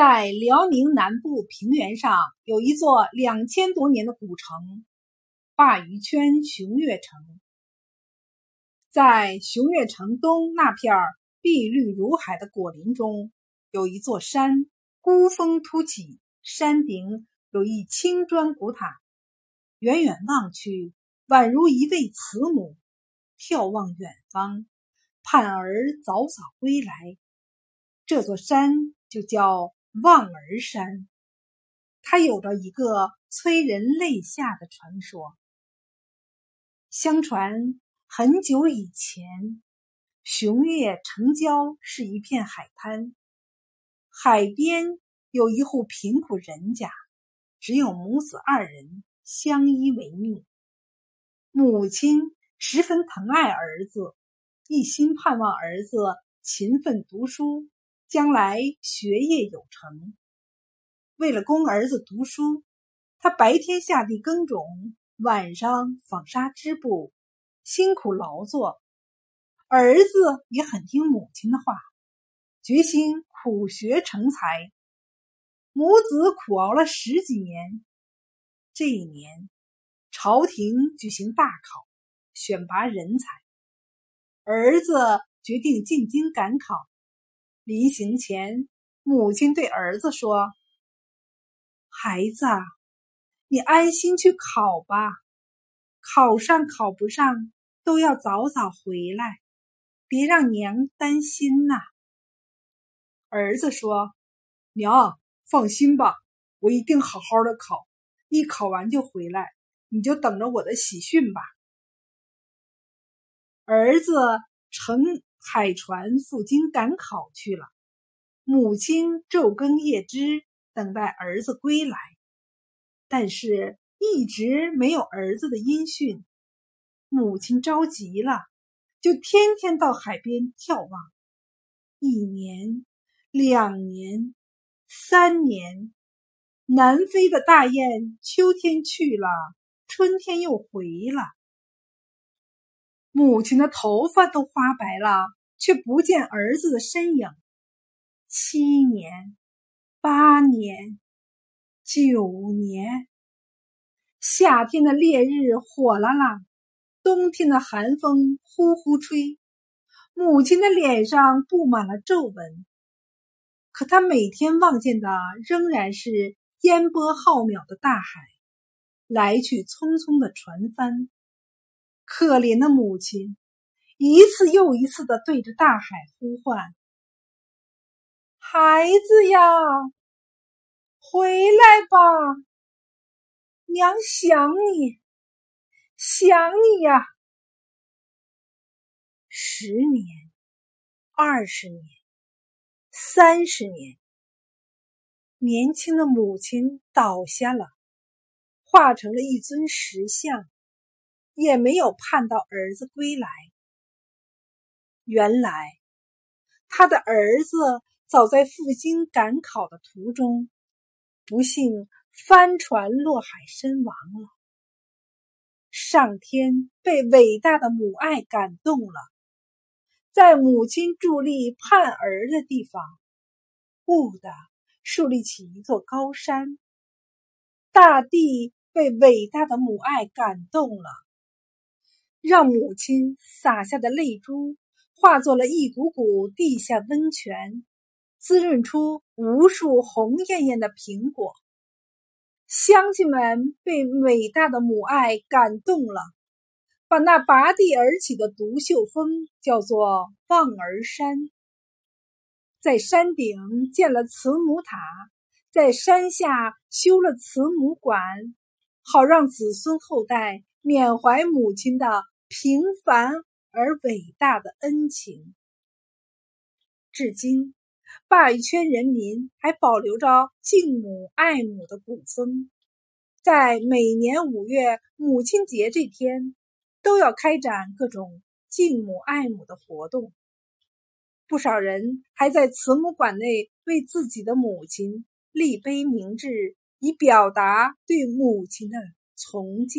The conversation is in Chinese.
在辽宁南部平原上有一座两千多年的古城——鲅鱼圈熊岳城。在熊岳城东那片碧绿如海的果林中，有一座山，孤峰突起，山顶有一青砖古塔，远远望去，宛如一位慈母眺望远方，盼儿早早归来。这座山就叫。望儿山，它有着一个催人泪下的传说。相传很久以前，熊岳城郊是一片海滩，海边有一户贫苦人家，只有母子二人相依为命。母亲十分疼爱儿子，一心盼望儿子勤奋读书。将来学业有成，为了供儿子读书，他白天下地耕种，晚上纺纱织布，辛苦劳作。儿子也很听母亲的话，决心苦学成才。母子苦熬了十几年，这一年，朝廷举行大考，选拔人才。儿子决定进京赶考。临行前，母亲对儿子说：“孩子，你安心去考吧，考上考不上都要早早回来，别让娘担心呐。”儿子说：“娘放心吧，我一定好好的考，一考完就回来，你就等着我的喜讯吧。”儿子成。海船赴京赶考去了，母亲昼更夜织，等待儿子归来，但是一直没有儿子的音讯。母亲着急了，就天天到海边眺望。一年、两年、三年，南飞的大雁秋天去了，春天又回了。母亲的头发都花白了。却不见儿子的身影。七年、八年、九年，夏天的烈日火辣辣，冬天的寒风呼呼吹，母亲的脸上布满了皱纹。可她每天望见的仍然是烟波浩渺的大海，来去匆匆的船帆。可怜的母亲。一次又一次的对着大海呼唤：“孩子呀，回来吧，娘想你，想你呀！”十年、二十年、三十年，年轻的母亲倒下了，化成了一尊石像，也没有盼到儿子归来。原来，他的儿子早在赴京赶考的途中，不幸翻船落海身亡了。上天被伟大的母爱感动了，在母亲伫立盼儿的地方，兀的树立起一座高山。大地被伟大的母爱感动了，让母亲洒下的泪珠。化作了一股股地下温泉，滋润出无数红艳艳的苹果。乡亲们被伟大的母爱感动了，把那拔地而起的独秀峰叫做望儿山，在山顶建了慈母塔，在山下修了慈母馆，好让子孙后代缅怀母亲的平凡。而伟大的恩情，至今，鲅鱼圈人民还保留着敬母爱母的古风，在每年五月母亲节这天，都要开展各种敬母爱母的活动。不少人还在慈母馆内为自己的母亲立碑铭志，以表达对母亲的崇敬。